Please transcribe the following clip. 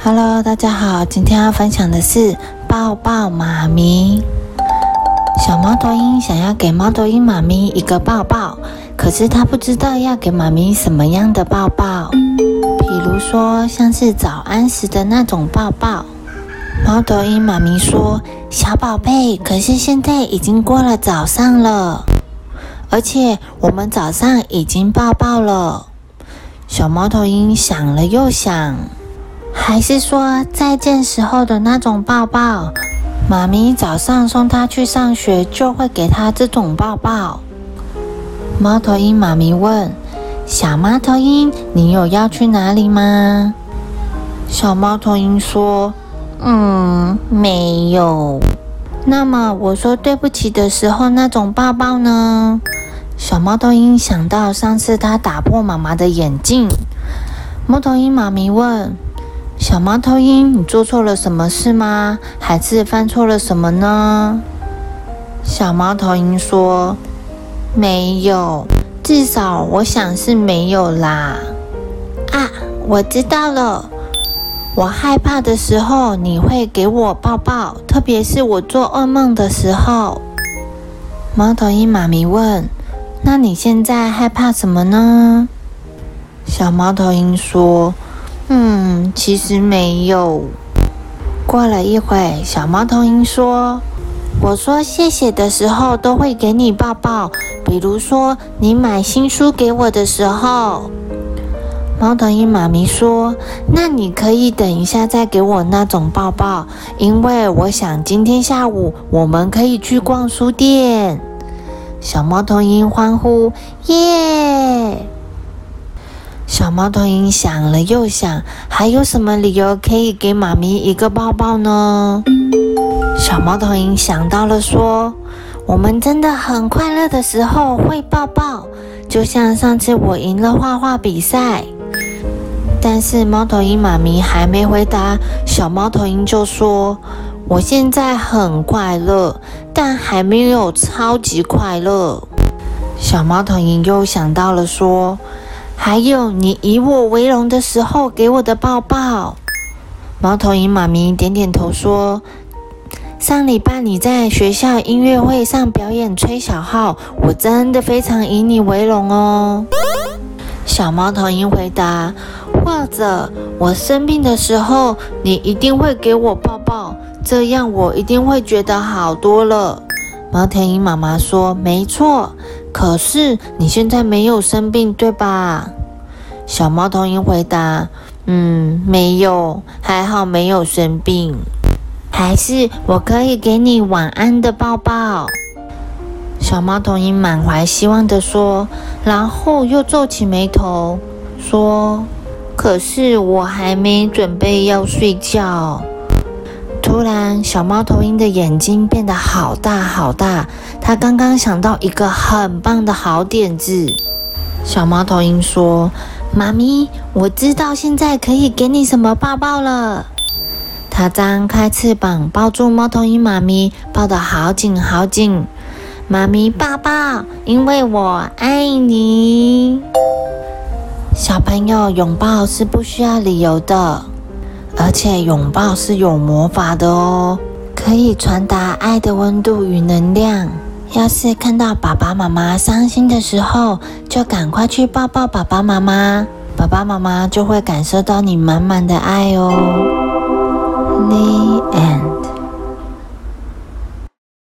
Hello，大家好，今天要分享的是抱抱妈咪。小猫头鹰想要给猫头鹰妈咪一个抱抱，可是它不知道要给妈咪什么样的抱抱。比如说，像是早安时的那种抱抱。猫头鹰妈咪说：“小宝贝，可是现在已经过了早上了，而且我们早上已经抱抱了。”小猫头鹰想了又想。还是说再见时候的那种抱抱，妈咪早上送他去上学就会给他这种抱抱。猫头鹰妈咪问：“小猫头鹰，你有要去哪里吗？”小猫头鹰说：“嗯，没有。”那么我说对不起的时候那种抱抱呢？小猫头鹰想到上次他打破妈妈的眼镜。猫头鹰妈咪问。小猫头鹰，你做错了什么事吗？还是犯错了什么呢？小猫头鹰说：“没有，至少我想是没有啦。”啊，我知道了。我害怕的时候，你会给我抱抱，特别是我做噩梦的时候。猫头鹰妈咪问：“那你现在害怕什么呢？”小猫头鹰说。嗯，其实没有。过了一会，小猫头鹰说：“我说谢谢的时候，都会给你抱抱。比如说，你买新书给我的时候。”猫头鹰妈咪说：“那你可以等一下再给我那种抱抱，因为我想今天下午我们可以去逛书店。”小猫头鹰欢呼：“耶！”小猫头鹰想了又想，还有什么理由可以给妈咪一个抱抱呢？小猫头鹰想到了，说：“我们真的很快乐的时候会抱抱，就像上次我赢了画画比赛。”但是猫头鹰妈咪还没回答，小猫头鹰就说：“我现在很快乐，但还没有超级快乐。”小猫头鹰又想到了，说。还有你以我为荣的时候给我的抱抱。猫头鹰妈咪点点头说：“上礼拜你在学校音乐会上表演吹小号，我真的非常以你为荣哦。”小猫头鹰回答：“或者我生病的时候，你一定会给我抱抱，这样我一定会觉得好多了。”猫头鹰妈妈说：“没错。”可是你现在没有生病，对吧？小猫头鹰回答：“嗯，没有，还好没有生病。还是我可以给你晚安的抱抱。”小猫头鹰满怀希望地说，然后又皱起眉头说：“可是我还没准备要睡觉。”突然，小猫头鹰的眼睛变得好大好大。它刚刚想到一个很棒的好点子。小猫头鹰说：“妈咪，我知道现在可以给你什么抱抱了。”它张开翅膀，抱住猫头鹰妈咪，抱得好紧好紧。妈咪抱抱，因为我爱你。小朋友，拥抱是不需要理由的。而且拥抱是有魔法的哦，可以传达爱的温度与能量。要是看到爸爸妈妈伤心的时候，就赶快去抱抱爸爸妈妈，爸爸妈妈就会感受到你满满的爱哦。The end.